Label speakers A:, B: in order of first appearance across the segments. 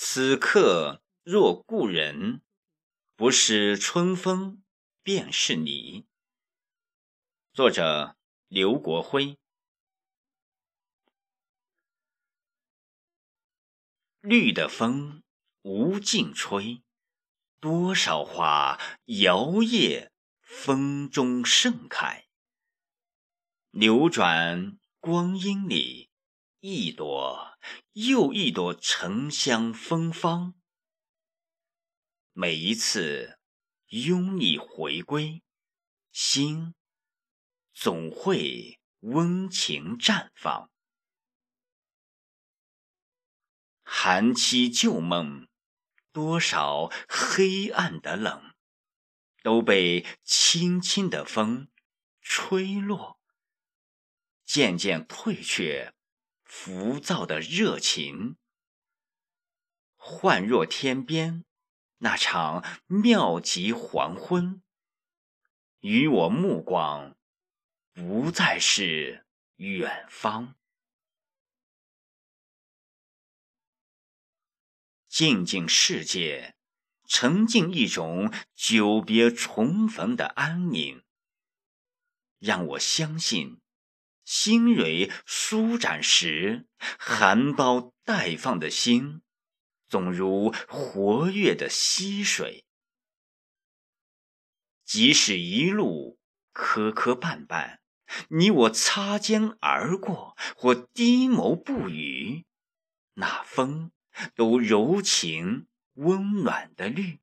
A: 此刻若故人，不是春风便是你。作者：刘国辉。绿的风无尽吹，多少花摇曳风中盛开。流转光阴里，一朵又一朵沉香芬芳。每一次拥你回归，心总会温情绽放。寒期旧梦，多少黑暗的冷，都被轻轻的风吹落。渐渐退却，浮躁的热情，幻若天边那场妙极黄昏，与我目光不再是远方。静静世界，沉浸一种久别重逢的安宁，让我相信。新蕊舒展时，含苞待放的心，总如活跃的溪水。即使一路磕磕绊绊，你我擦肩而过，或低眸不语，那风都柔情温暖的绿，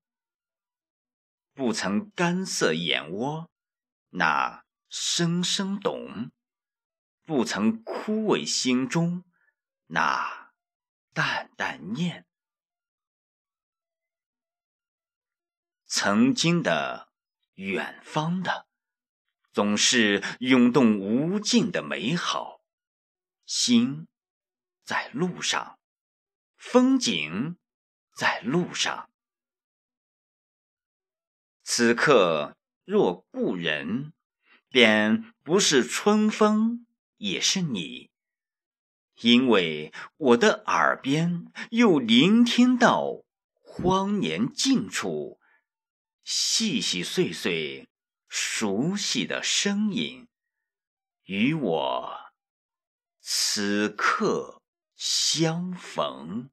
A: 不曾干涩眼窝，那声声懂。不曾枯萎心中那淡淡念，曾经的、远方的，总是涌动无尽的美好。心在路上，风景在路上。此刻若故人，便不是春风。也是你，因为我的耳边又聆听到荒年近处细细碎碎熟悉的声音，与我此刻相逢。